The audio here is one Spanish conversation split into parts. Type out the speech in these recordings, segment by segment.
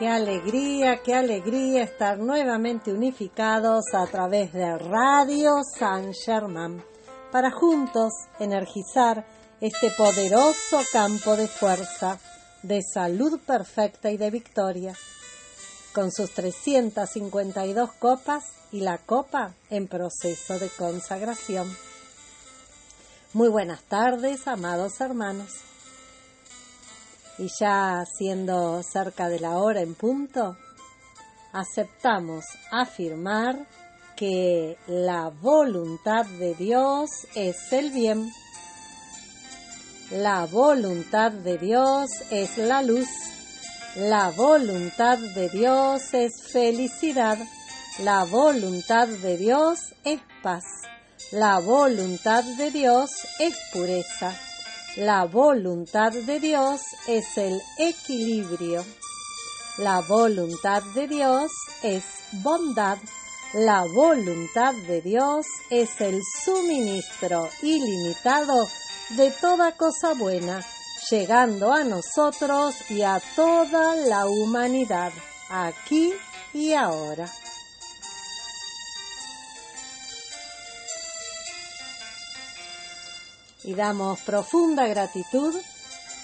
Qué alegría, qué alegría estar nuevamente unificados a través de Radio San Germán para juntos energizar este poderoso campo de fuerza, de salud perfecta y de victoria, con sus 352 copas y la copa en proceso de consagración. Muy buenas tardes, amados hermanos y ya siendo cerca de la hora en punto, aceptamos afirmar que la voluntad de Dios es el bien. La voluntad de Dios es la luz. La voluntad de Dios es felicidad. La voluntad de Dios es paz. La voluntad de Dios es pureza. La voluntad de Dios es el equilibrio. La voluntad de Dios es bondad. La voluntad de Dios es el suministro ilimitado de toda cosa buena, llegando a nosotros y a toda la humanidad, aquí y ahora. Y damos profunda gratitud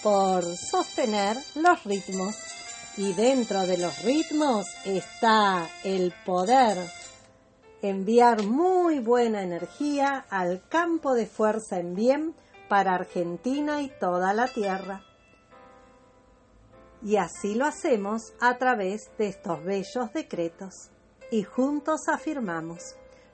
por sostener los ritmos. Y dentro de los ritmos está el poder enviar muy buena energía al campo de fuerza en bien para Argentina y toda la tierra. Y así lo hacemos a través de estos bellos decretos. Y juntos afirmamos,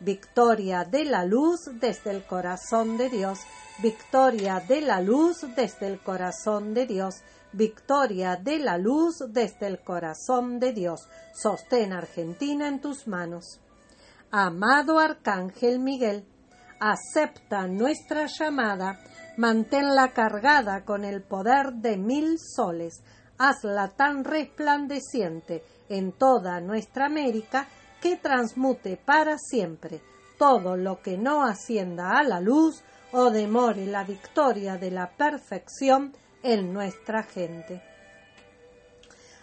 Victoria de la luz desde el corazón de Dios, victoria de la luz desde el corazón de Dios, victoria de la luz desde el corazón de Dios. Sostén Argentina en tus manos. Amado Arcángel Miguel, acepta nuestra llamada, manténla cargada con el poder de mil soles, hazla tan resplandeciente en toda nuestra América que transmute para siempre todo lo que no ascienda a la luz o demore la victoria de la perfección en nuestra gente.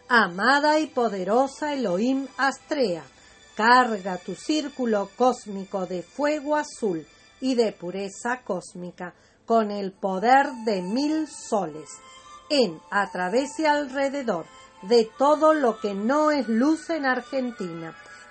Amada y poderosa Elohim Astrea, carga tu círculo cósmico de fuego azul y de pureza cósmica con el poder de mil soles, en, a través y alrededor de todo lo que no es luz en Argentina.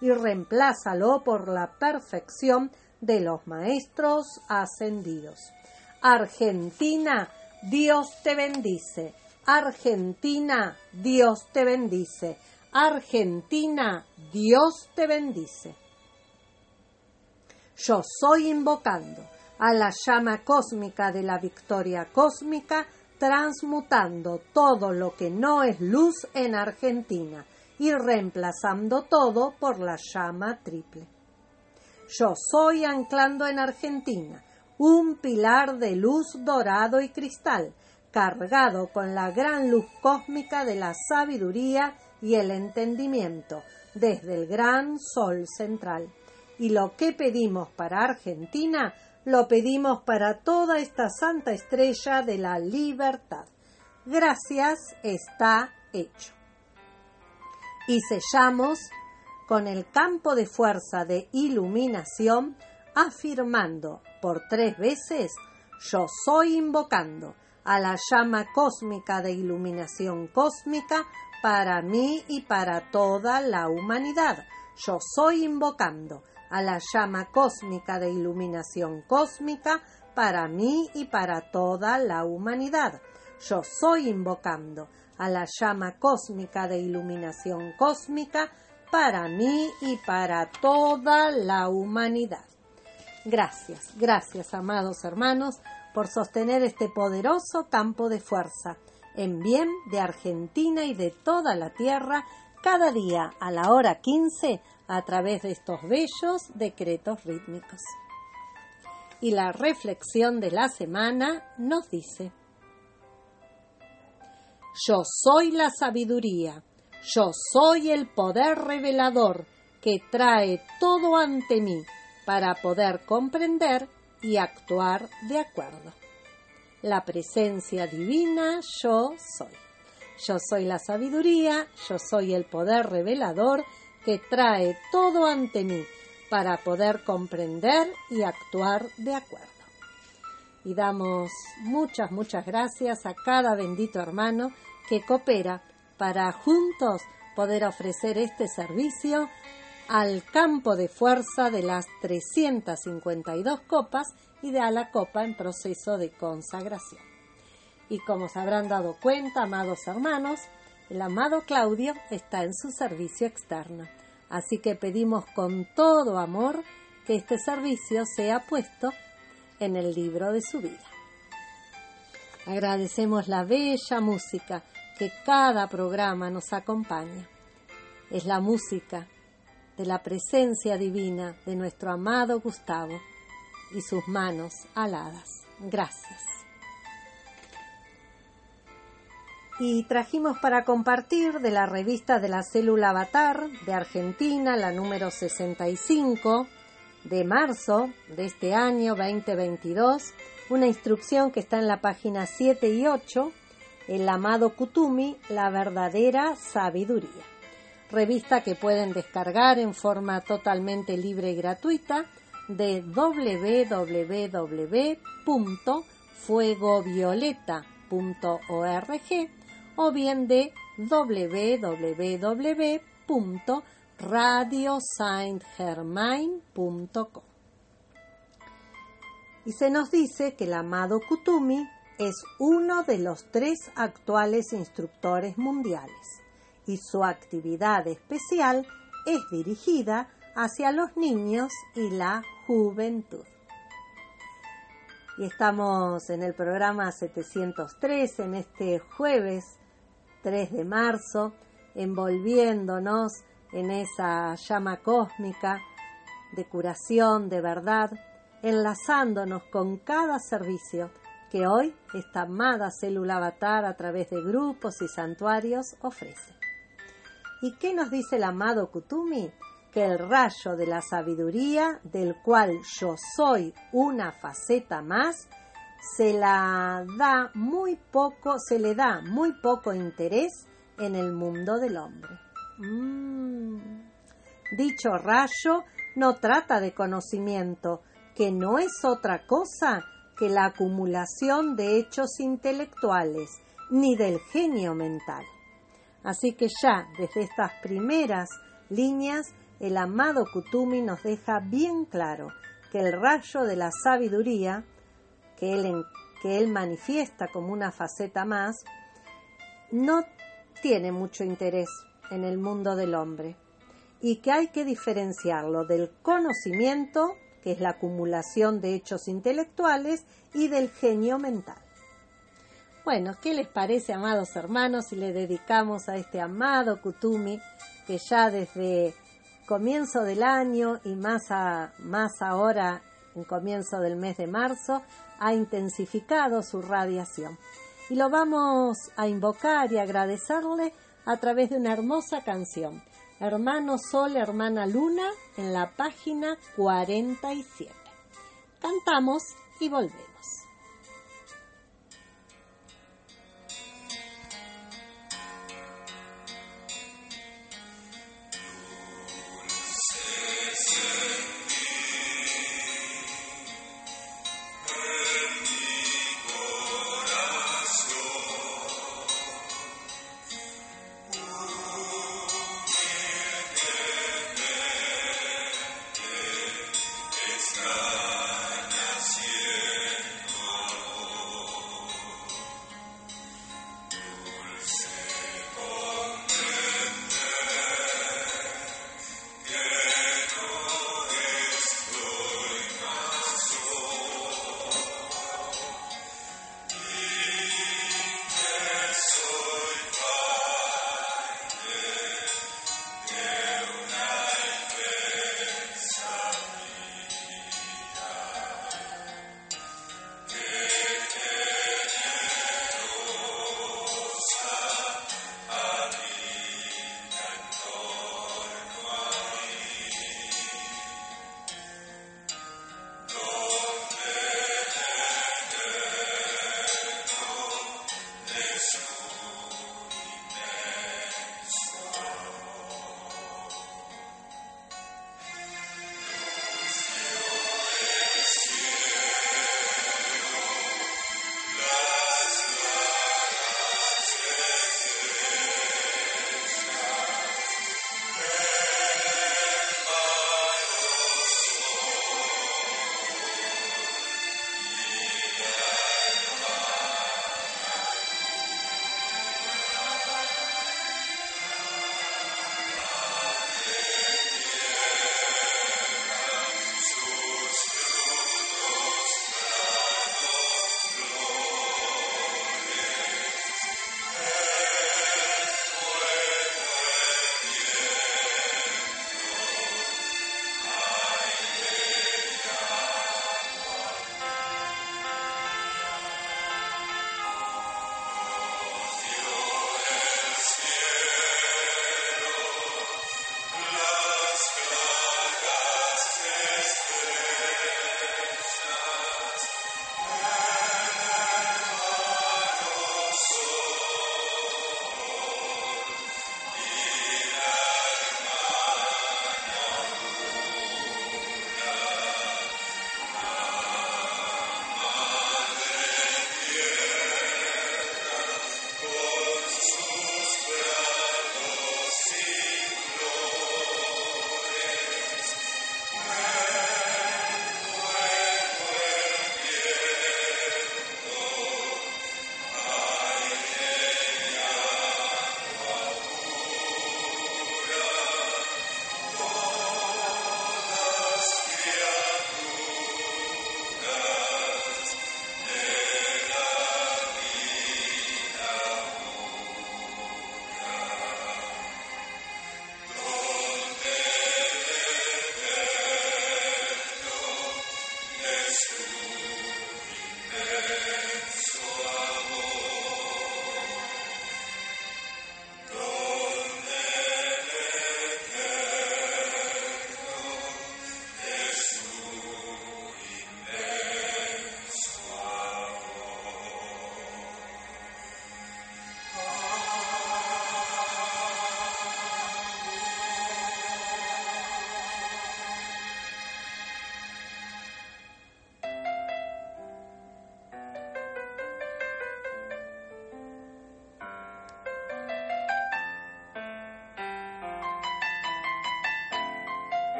y reemplázalo por la perfección de los maestros ascendidos. Argentina, Dios te bendice. Argentina, Dios te bendice. Argentina, Dios te bendice. Yo soy invocando a la llama cósmica de la victoria cósmica, transmutando todo lo que no es luz en Argentina y reemplazando todo por la llama triple. Yo soy anclando en Argentina un pilar de luz dorado y cristal, cargado con la gran luz cósmica de la sabiduría y el entendimiento, desde el gran sol central. Y lo que pedimos para Argentina, lo pedimos para toda esta santa estrella de la libertad. Gracias, está hecho. Y sellamos con el campo de fuerza de iluminación, afirmando por tres veces, yo soy invocando a la llama cósmica de iluminación cósmica para mí y para toda la humanidad. Yo soy invocando a la llama cósmica de iluminación cósmica para mí y para toda la humanidad. Yo soy invocando a la llama cósmica de iluminación cósmica para mí y para toda la humanidad. Gracias, gracias, amados hermanos, por sostener este poderoso campo de fuerza en bien de Argentina y de toda la tierra cada día a la hora 15 a través de estos bellos decretos rítmicos. y la reflexión de la semana nos dice, Yo soy la sabiduría, yo soy el poder revelador que trae todo ante mí para poder comprender y actuar de acuerdo. La presencia divina yo soy. Yo soy la sabiduría, yo soy el poder revelador que trae todo ante mí para poder comprender y actuar de acuerdo. Y damos muchas, muchas gracias a cada bendito hermano que coopera para juntos poder ofrecer este servicio al campo de fuerza de las 352 copas y de a la copa en proceso de consagración. Y como se habrán dado cuenta, amados hermanos, el amado Claudio está en su servicio externo. Así que pedimos con todo amor que este servicio sea puesto en el libro de su vida. Agradecemos la bella música que cada programa nos acompaña. Es la música de la presencia divina de nuestro amado Gustavo y sus manos aladas. Gracias. Y trajimos para compartir de la revista de la célula Avatar de Argentina, la número 65 de marzo de este año 2022, una instrucción que está en la página 7 y 8, El amado Kutumi, la verdadera sabiduría. Revista que pueden descargar en forma totalmente libre y gratuita de www.fuegovioleta.org o bien de www.radiosaintgermain.com. Y se nos dice que el amado Kutumi es uno de los tres actuales instructores mundiales y su actividad especial es dirigida hacia los niños y la juventud. Y estamos en el programa 703 en este jueves 3 de marzo, envolviéndonos en esa llama cósmica de curación, de verdad, enlazándonos con cada servicio que hoy esta amada célula avatar a través de grupos y santuarios ofrece. ¿Y qué nos dice el amado Kutumi? Que el rayo de la sabiduría, del cual yo soy una faceta más, se la da muy poco, se le da muy poco interés en el mundo del hombre. Mm. Dicho rayo no trata de conocimiento, que no es otra cosa que la acumulación de hechos intelectuales, ni del genio mental. Así que ya desde estas primeras líneas, el amado Kutumi nos deja bien claro que el rayo de la sabiduría, que él, que él manifiesta como una faceta más, no tiene mucho interés en el mundo del hombre y que hay que diferenciarlo del conocimiento, que es la acumulación de hechos intelectuales, y del genio mental. Bueno, ¿qué les parece, amados hermanos, si le dedicamos a este amado Kutumi que ya desde comienzo del año y más, más ahora en comienzo del mes de marzo ha intensificado su radiación? Y lo vamos a invocar y agradecerle a través de una hermosa canción. Hermano Sol, Hermana Luna, en la página 47. Cantamos y volvemos.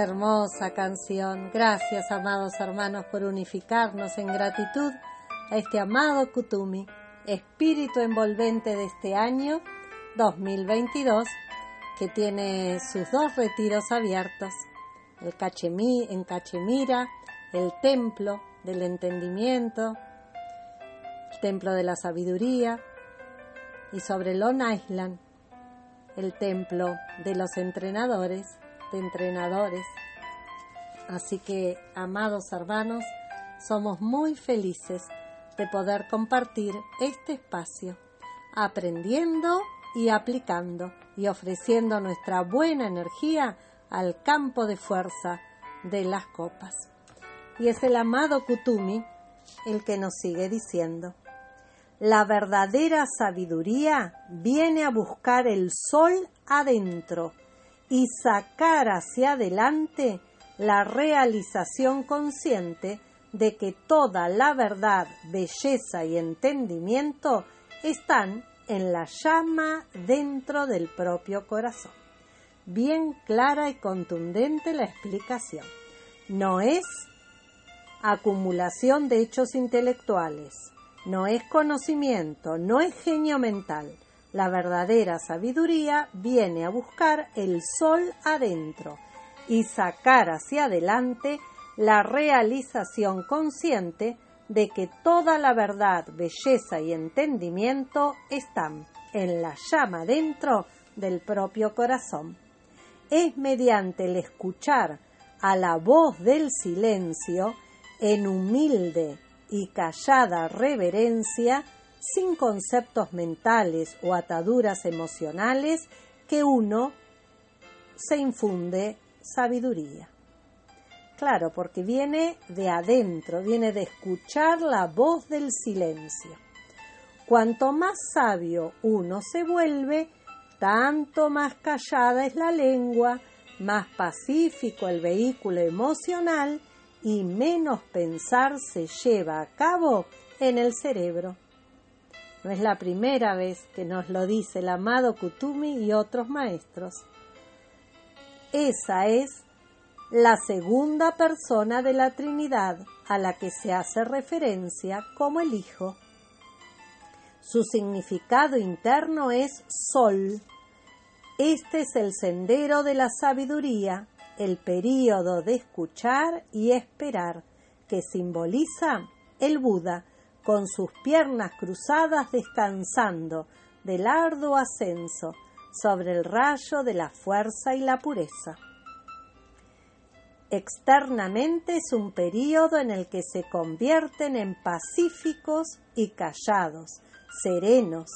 Hermosa canción. Gracias, amados hermanos, por unificarnos en gratitud a este amado Kutumi, espíritu envolvente de este año 2022, que tiene sus dos retiros abiertos, el Cachemí, en Cachemira, el templo del entendimiento, el templo de la sabiduría, y sobre Long Island, el templo de los entrenadores de entrenadores. Así que, amados hermanos, somos muy felices de poder compartir este espacio, aprendiendo y aplicando y ofreciendo nuestra buena energía al campo de fuerza de las copas. Y es el amado Kutumi el que nos sigue diciendo, la verdadera sabiduría viene a buscar el sol adentro y sacar hacia adelante la realización consciente de que toda la verdad, belleza y entendimiento están en la llama dentro del propio corazón. Bien clara y contundente la explicación. No es acumulación de hechos intelectuales, no es conocimiento, no es genio mental, la verdadera sabiduría viene a buscar el sol adentro y sacar hacia adelante la realización consciente de que toda la verdad, belleza y entendimiento están en la llama dentro del propio corazón. Es mediante el escuchar a la voz del silencio en humilde y callada reverencia sin conceptos mentales o ataduras emocionales que uno se infunde sabiduría. Claro, porque viene de adentro, viene de escuchar la voz del silencio. Cuanto más sabio uno se vuelve, tanto más callada es la lengua, más pacífico el vehículo emocional y menos pensar se lleva a cabo en el cerebro. No es la primera vez que nos lo dice el amado Kutumi y otros maestros. Esa es la segunda persona de la Trinidad a la que se hace referencia como el Hijo. Su significado interno es Sol. Este es el sendero de la sabiduría, el período de escuchar y esperar, que simboliza el Buda, con sus piernas cruzadas descansando del arduo ascenso sobre el rayo de la fuerza y la pureza. Externamente es un período en el que se convierten en pacíficos y callados, serenos,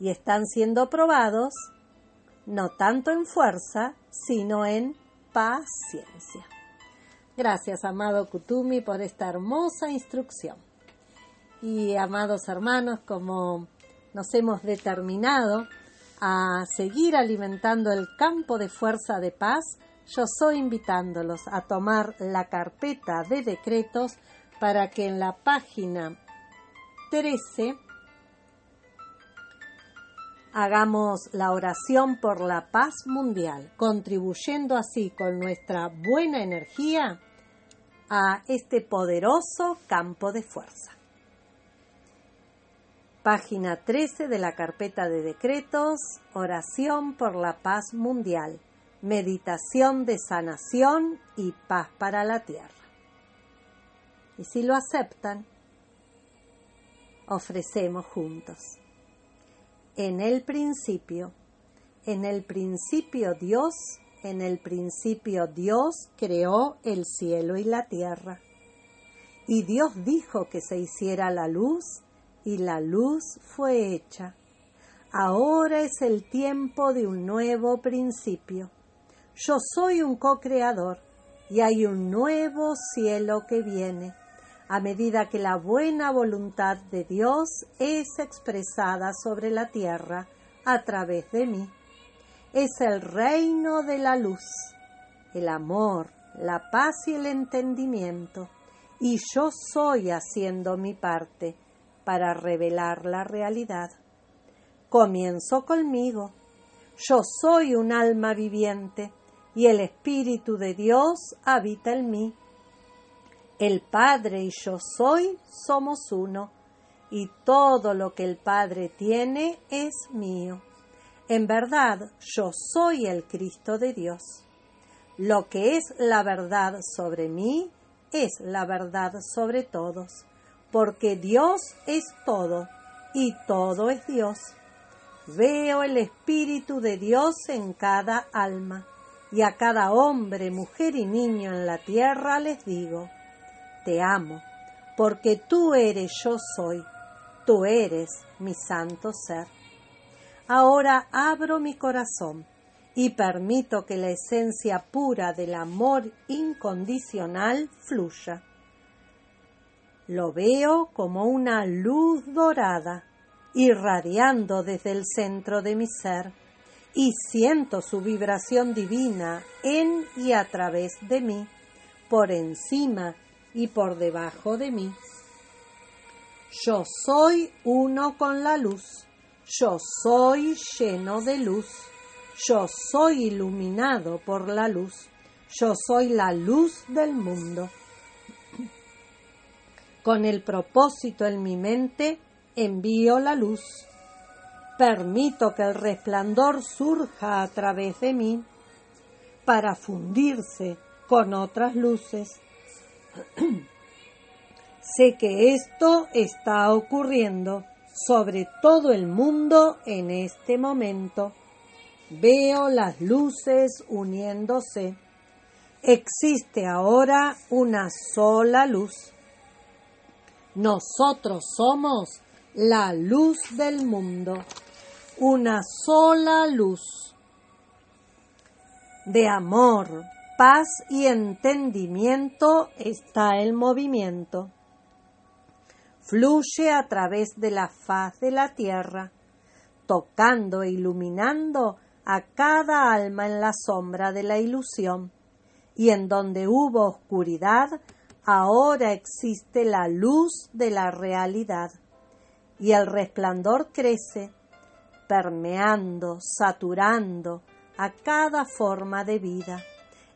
y están siendo probados no tanto en fuerza, sino en paciencia. Gracias, amado Kutumi, por esta hermosa instrucción. Y amados hermanos, como nos hemos determinado a seguir alimentando el campo de fuerza de paz, yo soy invitándolos a tomar la carpeta de decretos para que en la página 13 hagamos la oración por la paz mundial, contribuyendo así con nuestra buena energía a este poderoso campo de fuerza página 13 de la carpeta de decretos, oración por la paz mundial, meditación de sanación y paz para la tierra. Y si lo aceptan, ofrecemos juntos. En el principio, en el principio Dios, en el principio Dios creó el cielo y la tierra. Y Dios dijo que se hiciera la luz, y la luz fue hecha. Ahora es el tiempo de un nuevo principio. Yo soy un co-creador y hay un nuevo cielo que viene a medida que la buena voluntad de Dios es expresada sobre la tierra a través de mí. Es el reino de la luz, el amor, la paz y el entendimiento, y yo soy haciendo mi parte para revelar la realidad. Comienzo conmigo. Yo soy un alma viviente y el Espíritu de Dios habita en mí. El Padre y yo soy somos uno, y todo lo que el Padre tiene es mío. En verdad, yo soy el Cristo de Dios. Lo que es la verdad sobre mí es la verdad sobre todos, porque Dios es todo y todo es Dios. Veo el Espíritu de Dios en cada alma, y a cada hombre, mujer y niño en la tierra les digo, te amo, porque tú eres yo soy, tú eres mi santo ser. Ahora abro mi corazón y permito que la esencia pura del amor incondicional fluya. Lo veo como una luz dorada irradiando desde el centro de mi ser y siento su vibración divina en y a través de mí, por encima y por debajo de mí. Yo soy uno con la luz, yo soy lleno de luz, yo soy iluminado por la luz, yo soy la luz del mundo. Con el propósito en mi mente, envío la luz. Permito que el resplandor surja a través de mí para fundirse con otras luces. sé que esto está ocurriendo sobre todo el mundo en este momento. Veo las luces uniéndose. Existe ahora una sola luz. Nosotros somos la luz del mundo, una sola luz de amor, paz y entendimiento está el movimiento. Fluye a través de la faz de la tierra, tocando e iluminando a cada alma en la sombra de la ilusión, y en donde hubo oscuridad, ahora existe la luz de la realidad y el resplandor crece, permeando, saturando a cada forma de vida.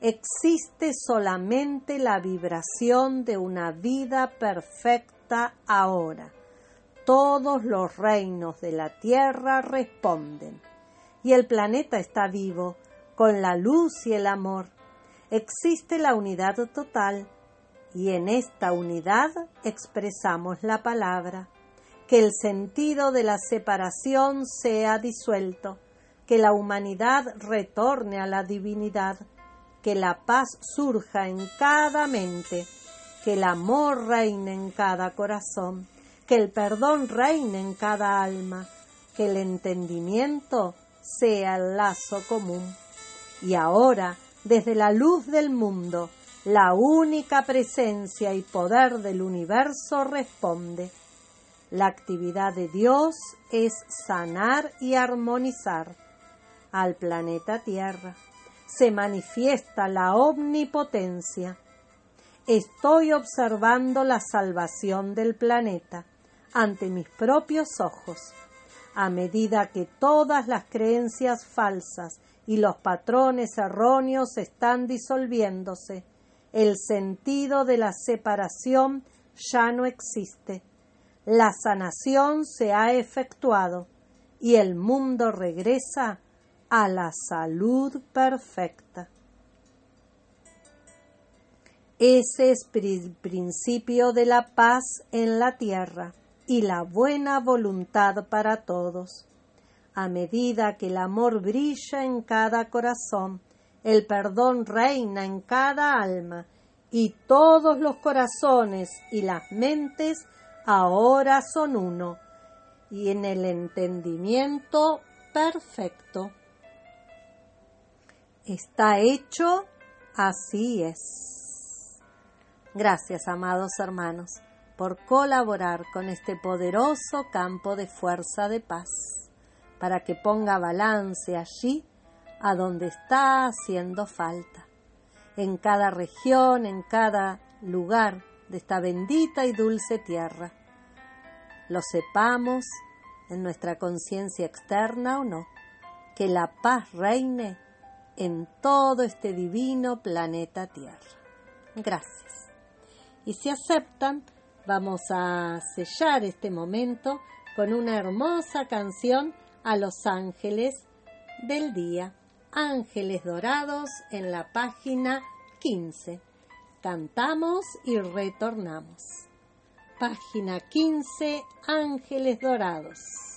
Existe solamente la vibración de una vida perfecta ahora. Todos los reinos de la Tierra responden. Y el planeta está vivo, con la luz y el amor. Existe la unidad total, y en esta unidad expresamos la palabra que el sentido de la separación sea disuelto, que la humanidad retorne a la divinidad, que la paz surja en cada mente, que el amor reine en cada corazón, que el perdón reine en cada alma, que el entendimiento sea el lazo común. Y ahora, desde la luz del mundo, la única presencia y poder del universo responde la actividad de Dios es sanar y armonizar al planeta Tierra. Se manifiesta la omnipotencia. Estoy observando la salvación del planeta ante mis propios ojos, a medida que todas las creencias falsas y los patrones erróneos están disolviéndose. El sentido de la separación ya no existe la sanación se ha efectuado y el mundo regresa a la salud perfecta. Ese es el principio de la paz en la tierra y la buena voluntad para todos. A medida que el amor brilla en cada corazón, el perdón reina en cada alma y todos los corazones y las mentes ahora son uno, y en el entendimiento perfecto. Está hecho, así es. Gracias, amados hermanos, por colaborar con este poderoso campo de fuerza de paz, para que ponga balance allí a donde está haciendo falta, en cada región, en cada lugar de esta bendita y dulce tierra. Lo sepamos en nuestra conciencia externa o no, que la paz reine en todo este divino planeta Tierra. Gracias. Y si aceptan, vamos a sellar este momento con una hermosa canción a los ángeles del día. Ángeles Dorados en la página 15. Cantamos y retornamos. Página 15. Ángeles Dorados.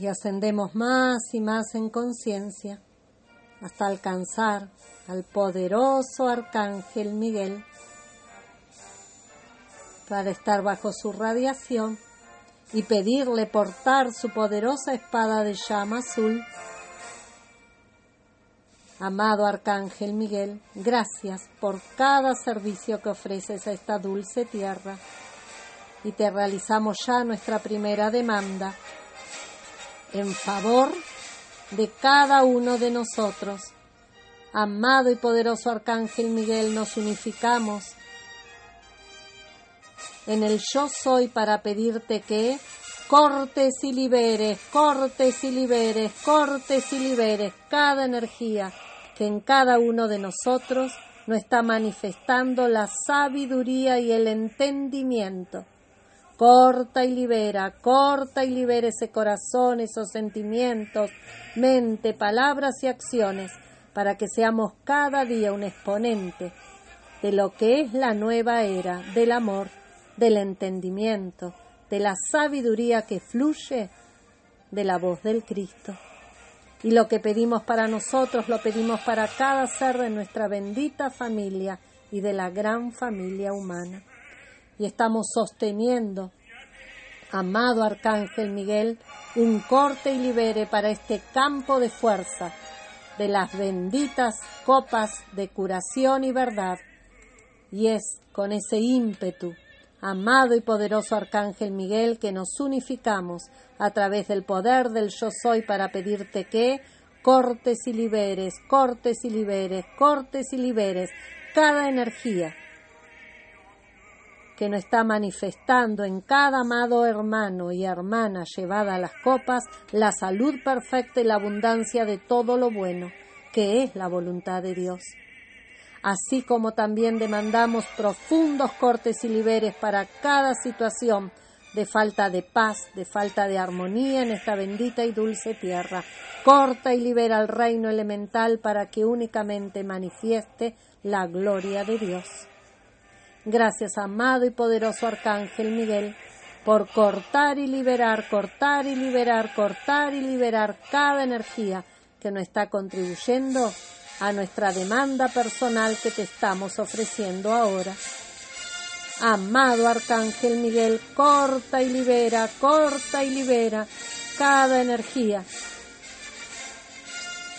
Y ascendemos más y más en conciencia hasta alcanzar al poderoso Arcángel Miguel para estar bajo su radiación y pedirle portar su poderosa espada de llama azul. Amado Arcángel Miguel, gracias por cada servicio que ofreces a esta dulce tierra y te realizamos ya nuestra primera demanda en favor de cada uno de nosotros. Amado y poderoso Arcángel Miguel, nos unificamos en el yo soy para pedirte que cortes y liberes, cortes y liberes, cortes y liberes cada energía que en cada uno de nosotros no está manifestando la sabiduría y el entendimiento. Corta y libera, corta y libera ese corazón, esos sentimientos, mente, palabras y acciones, para que seamos cada día un exponente de lo que es la nueva era del amor, del entendimiento, de la sabiduría que fluye de la voz del Cristo. Y lo que pedimos para nosotros lo pedimos para cada ser de nuestra bendita familia y de la gran familia humana. Y estamos sosteniendo, amado Arcángel Miguel, un corte y libere para este campo de fuerza de las benditas copas de curación y verdad. Y es con ese ímpetu amado y poderoso Arcángel Miguel, que nos unificamos a través del poder del yo soy para pedirte que cortes y liberes, cortes y liberes, cortes y liberes cada energía que nos está manifestando en cada amado hermano y hermana llevada a las copas la salud perfecta y la abundancia de todo lo bueno, que es la voluntad de Dios así como también demandamos profundos cortes y liberes para cada situación de falta de paz, de falta de armonía en esta bendita y dulce tierra. Corta y libera al reino elemental para que únicamente manifieste la gloria de Dios. Gracias, amado y poderoso Arcángel Miguel, por cortar y liberar, cortar y liberar, cortar y liberar cada energía que nos está contribuyendo a nuestra demanda personal que te estamos ofreciendo ahora. Amado Arcángel Miguel, corta y libera, corta y libera cada energía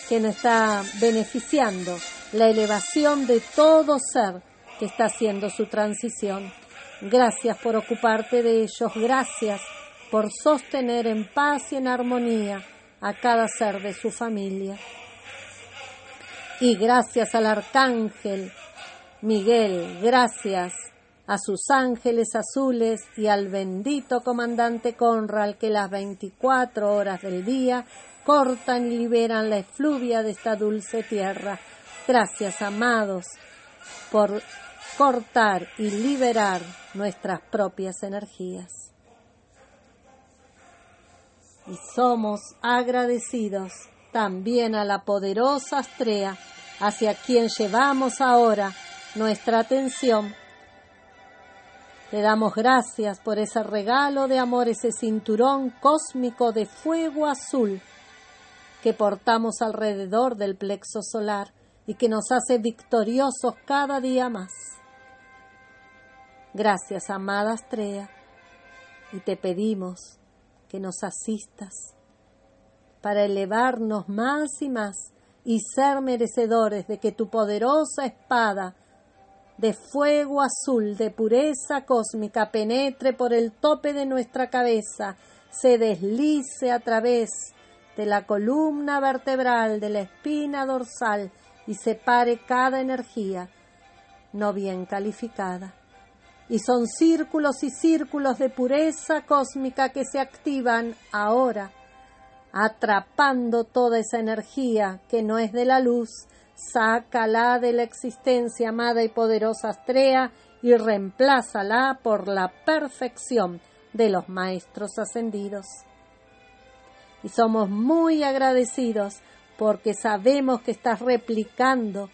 que nos está beneficiando la elevación de todo ser que está haciendo su transición. Gracias por ocuparte de ellos, gracias por sostener en paz y en armonía a cada ser de su familia y gracias al arcángel Miguel, gracias a sus ángeles azules y al bendito comandante Conral que las 24 horas del día cortan y liberan la efluvia de esta dulce tierra. Gracias, amados, por cortar y liberar nuestras propias energías. Y somos agradecidos también a la poderosa Astrea, hacia quien llevamos ahora nuestra atención. Le damos gracias por ese regalo de amor, ese cinturón cósmico de fuego azul que portamos alrededor del plexo solar y que nos hace victoriosos cada día más. Gracias, amada Astrea, y te pedimos que nos asistas para elevarnos más y más y ser merecedores de que tu poderosa espada de fuego azul, de pureza cósmica, penetre por el tope de nuestra cabeza, se deslice a través de la columna vertebral, de la espina dorsal y separe cada energía no bien calificada. Y son círculos y círculos de pureza cósmica que se activan ahora atrapando toda esa energía que no es de la luz, sácala de la existencia amada y poderosa Astrea y reemplázala por la perfección de los maestros ascendidos. Y somos muy agradecidos porque sabemos que estás replicando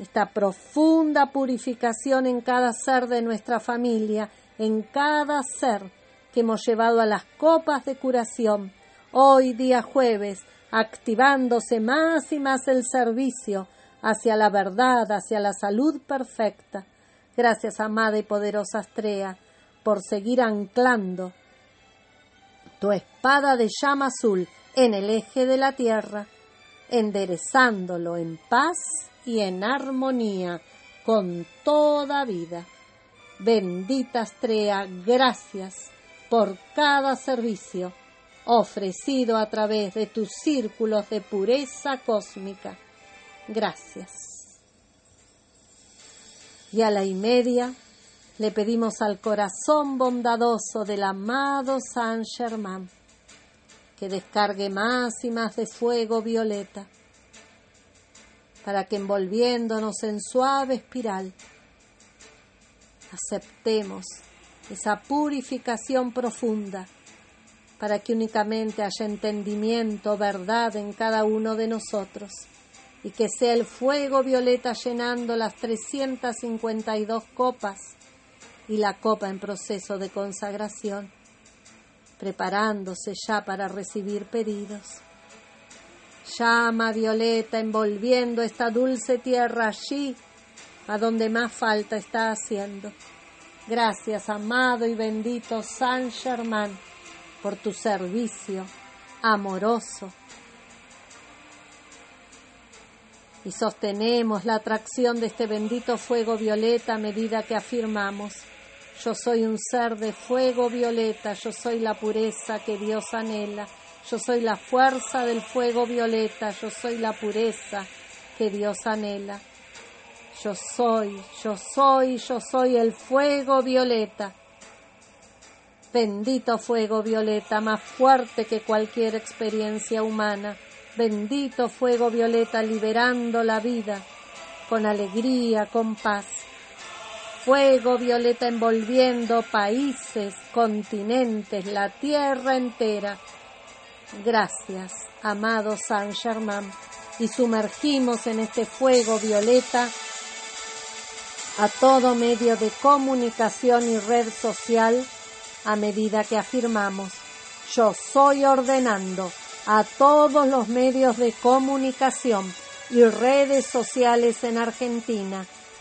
esta profunda purificación en cada ser de nuestra familia, en cada ser que hemos llevado a las copas de curación hoy día jueves, activándose más y más el servicio hacia la verdad, hacia la salud perfecta. Gracias, amada y poderosa Astrea, por seguir anclando tu espada de llama azul en el eje de la tierra, enderezándolo en paz y en armonía con toda vida. Bendita Astrea, gracias por cada servicio ofrecido a través de tus círculos de pureza cósmica. Gracias. Y a la y media le pedimos al corazón bondadoso del amado Saint Germain que descargue más y más de fuego violeta para que envolviéndonos en suave espiral aceptemos esa purificación profunda para que únicamente haya entendimiento, verdad en cada uno de nosotros y que sea el fuego violeta llenando las 352 copas y la copa en proceso de consagración, preparándose ya para recibir pedidos. Llama violeta envolviendo esta dulce tierra allí a donde más falta está haciendo. Gracias, amado y bendito San Germán, por tu servicio amoroso. Y sostenemos la atracción de este bendito fuego violeta a medida que afirmamos, yo soy un ser de fuego violeta, yo soy la pureza que Dios anhela, yo soy la fuerza del fuego violeta, yo soy la pureza que Dios anhela. Yo soy, yo soy, yo soy el fuego violeta. Bendito fuego violeta, más fuerte que cualquier experiencia humana. Bendito fuego violeta, liberando la vida con alegría, con paz. Fuego violeta envolviendo países, continentes, la tierra entera. Gracias, amado San Germán. Y sumergimos en este fuego violeta a todo medio de comunicación y red social a medida que afirmamos, yo soy ordenando a todos los medios de comunicación y redes sociales en Argentina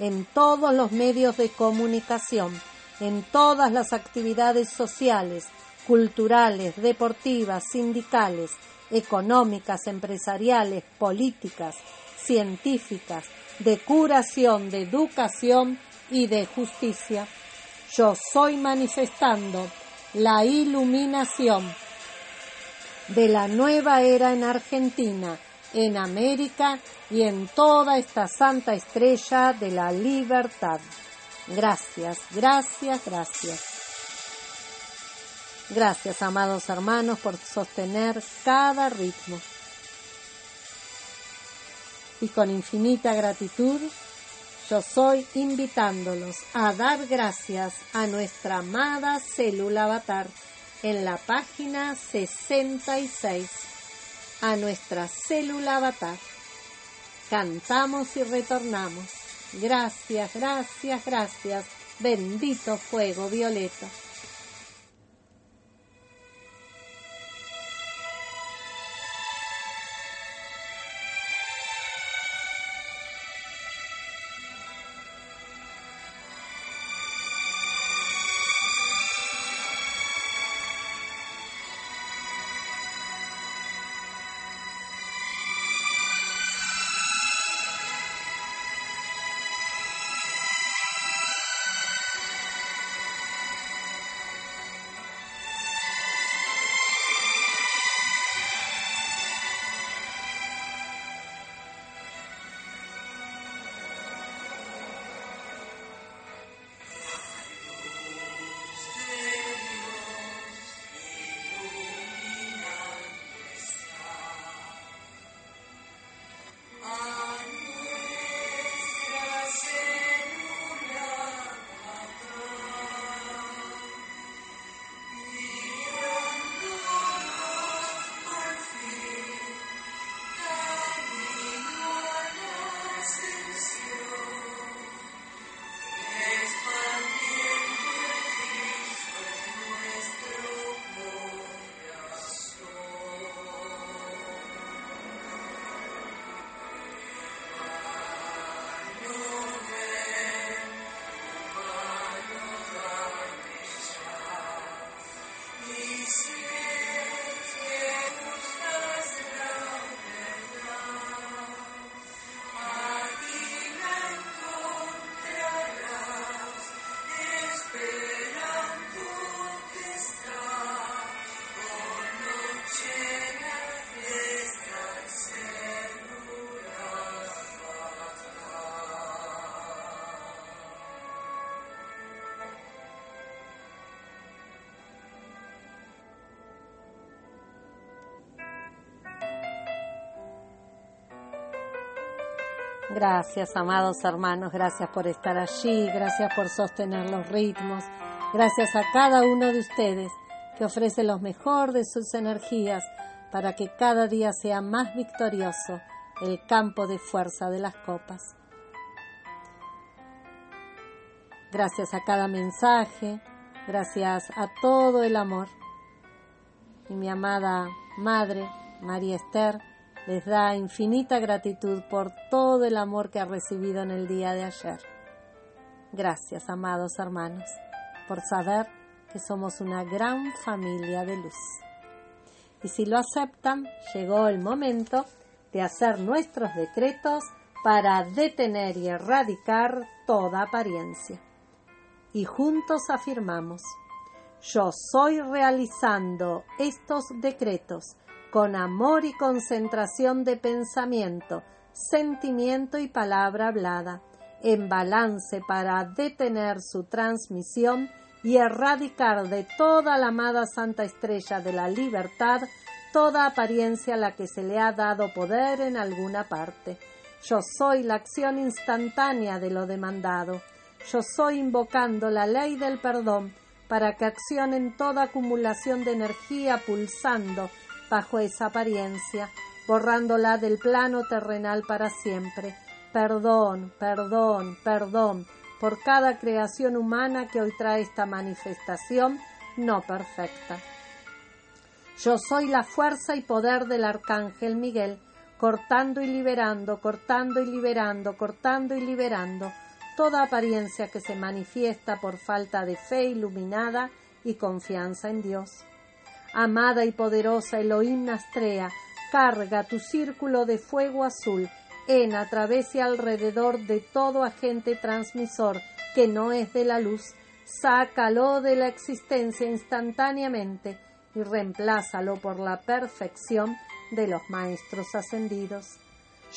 en todos los medios de comunicación, en todas las actividades sociales, culturales, deportivas, sindicales, económicas, empresariales, políticas, científicas, de curación, de educación y de justicia. Yo soy manifestando la iluminación de la nueva era en Argentina, en América y en toda esta santa estrella de la libertad. Gracias, gracias, gracias. Gracias, amados hermanos, por sostener cada ritmo. Y con infinita gratitud yo soy invitándolos a dar gracias a nuestra amada célula avatar en la página 66, a nuestra célula avatar. Cantamos y retornamos. Gracias, gracias, gracias. Bendito fuego violeta. Gracias, amados hermanos, gracias por estar allí, gracias por sostener los ritmos, gracias a cada uno de ustedes que ofrece lo mejor de sus energías para que cada día sea más victorioso el campo de fuerza de las copas. Gracias a cada mensaje, gracias a todo el amor. Y mi amada Madre, María Esther, les da infinita gratitud por todo el amor que ha recibido en el día de ayer. Gracias, amados hermanos, por saber que somos una gran familia de luz. Y si lo aceptan, llegó el momento de hacer nuestros decretos para detener y erradicar toda apariencia. Y juntos afirmamos, yo soy realizando estos decretos con amor y concentración de pensamiento, sentimiento y palabra hablada, en balance para detener su transmisión y erradicar de toda la amada Santa Estrella de la Libertad toda apariencia a la que se le ha dado poder en alguna parte. Yo soy la acción instantánea de lo demandado. Yo soy invocando la ley del perdón para que accionen toda acumulación de energía pulsando bajo esa apariencia, borrándola del plano terrenal para siempre. Perdón, perdón, perdón por cada creación humana que hoy trae esta manifestación no perfecta. Yo soy la fuerza y poder del Arcángel Miguel, cortando y liberando, cortando y liberando, cortando y liberando toda apariencia que se manifiesta por falta de fe iluminada y confianza en Dios. Amada y poderosa Elohim Nastrea, carga tu círculo de fuego azul en, a través y alrededor de todo agente transmisor que no es de la luz, sácalo de la existencia instantáneamente y reemplázalo por la perfección de los maestros ascendidos.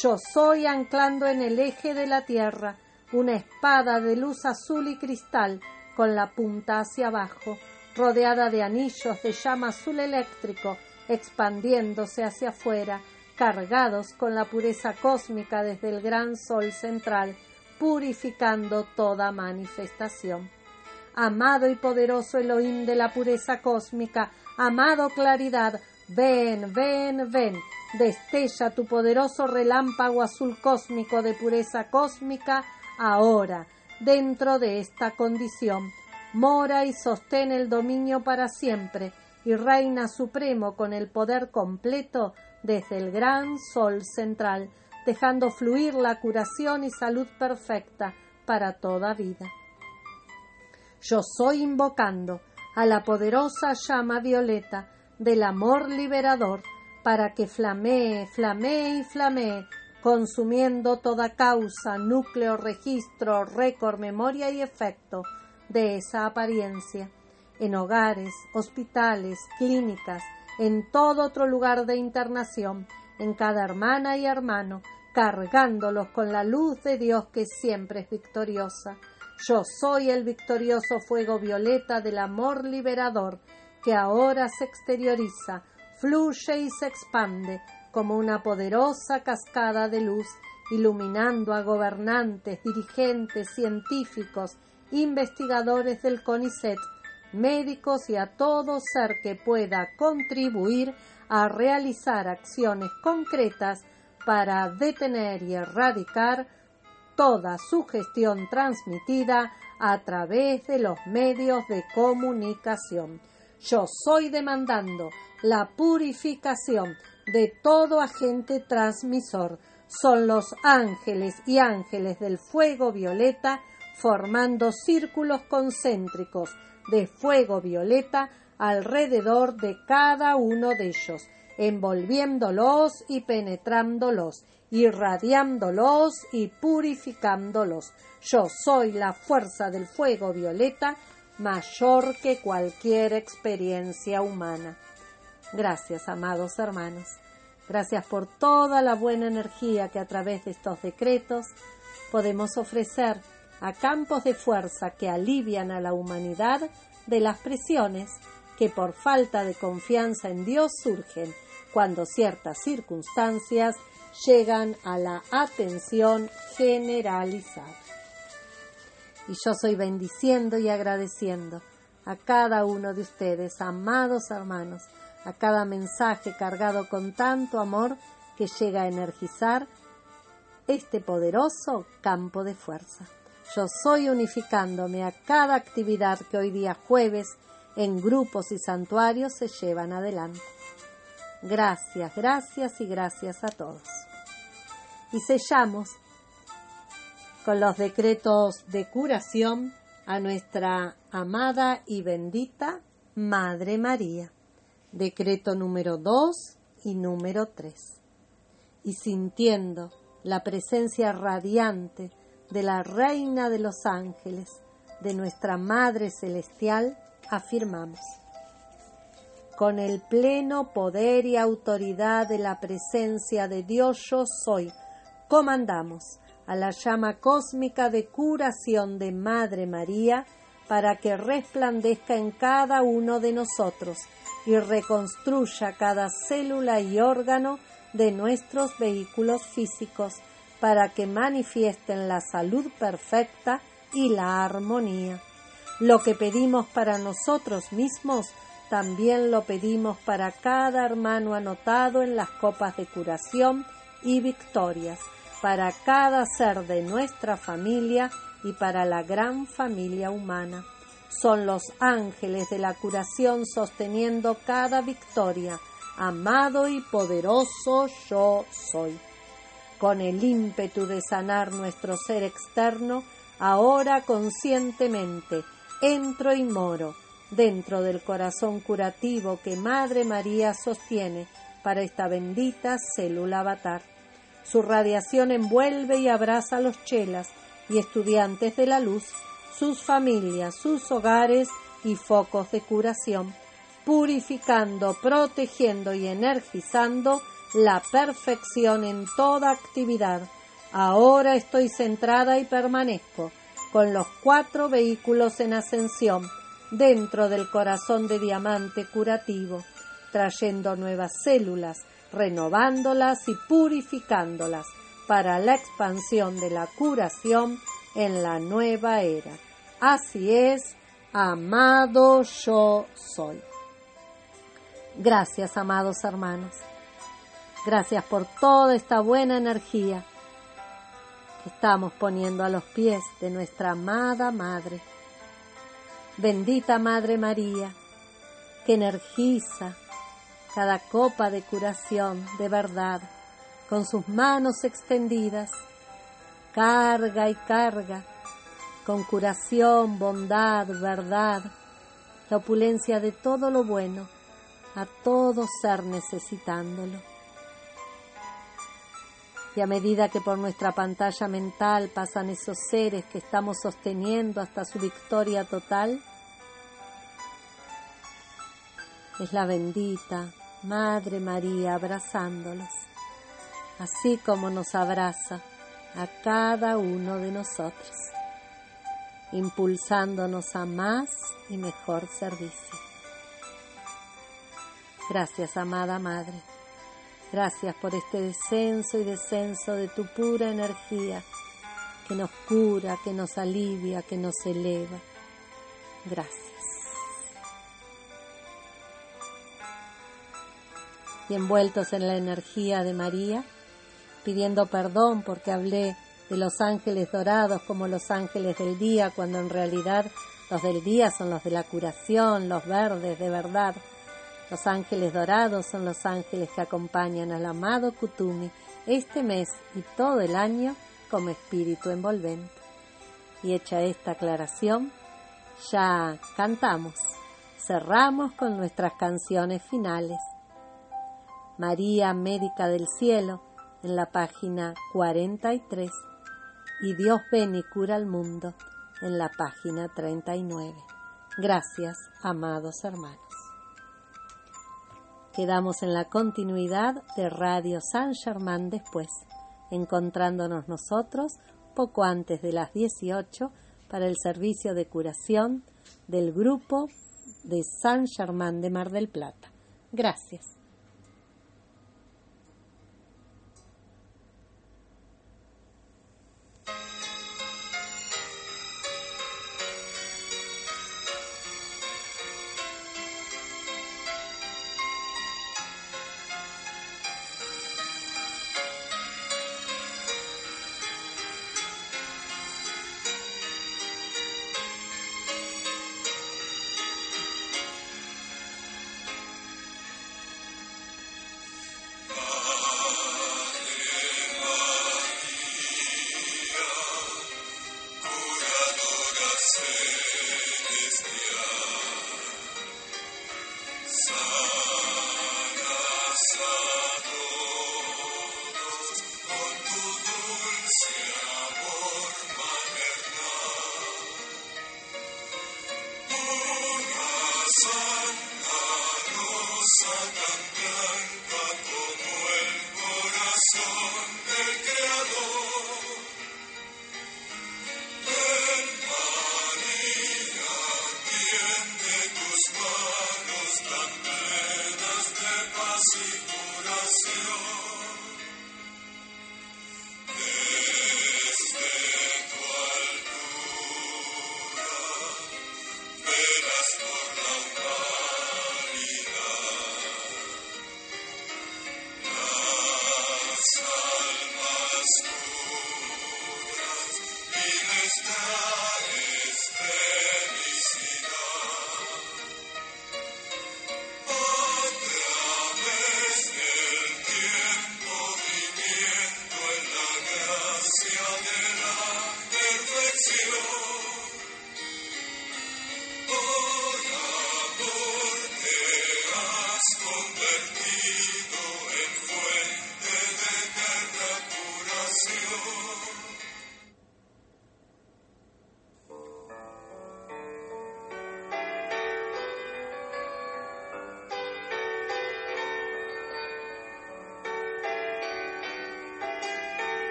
Yo soy anclando en el eje de la tierra una espada de luz azul y cristal con la punta hacia abajo, rodeada de anillos de llama azul eléctrico expandiéndose hacia afuera, cargados con la pureza cósmica desde el gran sol central, purificando toda manifestación. Amado y poderoso Elohim de la pureza cósmica, amado claridad, ven, ven, ven, destella tu poderoso relámpago azul cósmico de pureza cósmica ahora, dentro de esta condición mora y sostén el dominio para siempre y reina supremo con el poder completo desde el gran sol central, dejando fluir la curación y salud perfecta para toda vida. Yo soy invocando a la poderosa llama violeta del amor liberador para que flamee, flamee y flamee, consumiendo toda causa, núcleo, registro, récord, memoria y efecto, de esa apariencia, en hogares, hospitales, clínicas, en todo otro lugar de internación, en cada hermana y hermano, cargándolos con la luz de Dios que siempre es victoriosa. Yo soy el victorioso fuego violeta del amor liberador que ahora se exterioriza, fluye y se expande como una poderosa cascada de luz, iluminando a gobernantes, dirigentes, científicos, investigadores del CONICET, médicos y a todo ser que pueda contribuir a realizar acciones concretas para detener y erradicar toda sugestión transmitida a través de los medios de comunicación. Yo soy demandando la purificación de todo agente transmisor. Son los ángeles y ángeles del fuego violeta formando círculos concéntricos de fuego violeta alrededor de cada uno de ellos, envolviéndolos y penetrándolos, irradiándolos y purificándolos. Yo soy la fuerza del fuego violeta mayor que cualquier experiencia humana. Gracias, amados hermanos. Gracias por toda la buena energía que a través de estos decretos podemos ofrecer a campos de fuerza que alivian a la humanidad de las presiones que por falta de confianza en Dios surgen cuando ciertas circunstancias llegan a la atención generalizada. Y yo soy bendiciendo y agradeciendo a cada uno de ustedes, amados hermanos, a cada mensaje cargado con tanto amor que llega a energizar este poderoso campo de fuerza. Yo soy unificándome a cada actividad que hoy día jueves en grupos y santuarios se llevan adelante. Gracias, gracias y gracias a todos. Y sellamos con los decretos de curación a nuestra amada y bendita Madre María. Decreto número 2 y número 3. Y sintiendo la presencia radiante de la Reina de los Ángeles, de nuestra Madre Celestial, afirmamos. Con el pleno poder y autoridad de la presencia de Dios yo soy, comandamos a la llama cósmica de curación de Madre María para que resplandezca en cada uno de nosotros y reconstruya cada célula y órgano de nuestros vehículos físicos para que manifiesten la salud perfecta y la armonía. Lo que pedimos para nosotros mismos, también lo pedimos para cada hermano anotado en las copas de curación y victorias, para cada ser de nuestra familia y para la gran familia humana. Son los ángeles de la curación sosteniendo cada victoria, amado y poderoso yo soy. Con el ímpetu de sanar nuestro ser externo, ahora conscientemente entro y moro dentro del corazón curativo que Madre María sostiene para esta bendita célula avatar. Su radiación envuelve y abraza a los chelas y estudiantes de la luz, sus familias, sus hogares y focos de curación purificando, protegiendo y energizando la perfección en toda actividad. Ahora estoy centrada y permanezco con los cuatro vehículos en ascensión dentro del corazón de diamante curativo, trayendo nuevas células, renovándolas y purificándolas para la expansión de la curación en la nueva era. Así es, amado yo soy. Gracias, amados hermanos. Gracias por toda esta buena energía que estamos poniendo a los pies de nuestra amada Madre. Bendita Madre María, que energiza cada copa de curación de verdad con sus manos extendidas, carga y carga con curación, bondad, verdad, la opulencia de todo lo bueno a todo ser necesitándolo. Y a medida que por nuestra pantalla mental pasan esos seres que estamos sosteniendo hasta su victoria total, es la bendita Madre María abrazándolos, así como nos abraza a cada uno de nosotros, impulsándonos a más y mejor servicio. Gracias, amada Madre. Gracias por este descenso y descenso de tu pura energía que nos cura, que nos alivia, que nos eleva. Gracias. Y envueltos en la energía de María, pidiendo perdón porque hablé de los ángeles dorados como los ángeles del día, cuando en realidad los del día son los de la curación, los verdes de verdad, los ángeles dorados son los ángeles que acompañan al amado Kutumi este mes y todo el año como espíritu envolvente. Y hecha esta aclaración, ya cantamos, cerramos con nuestras canciones finales. María, médica del cielo, en la página 43, y Dios ven y cura al mundo, en la página 39. Gracias, amados hermanos. Quedamos en la continuidad de Radio San Germán después, encontrándonos nosotros poco antes de las 18 para el servicio de curación del grupo de San Germán de Mar del Plata. Gracias.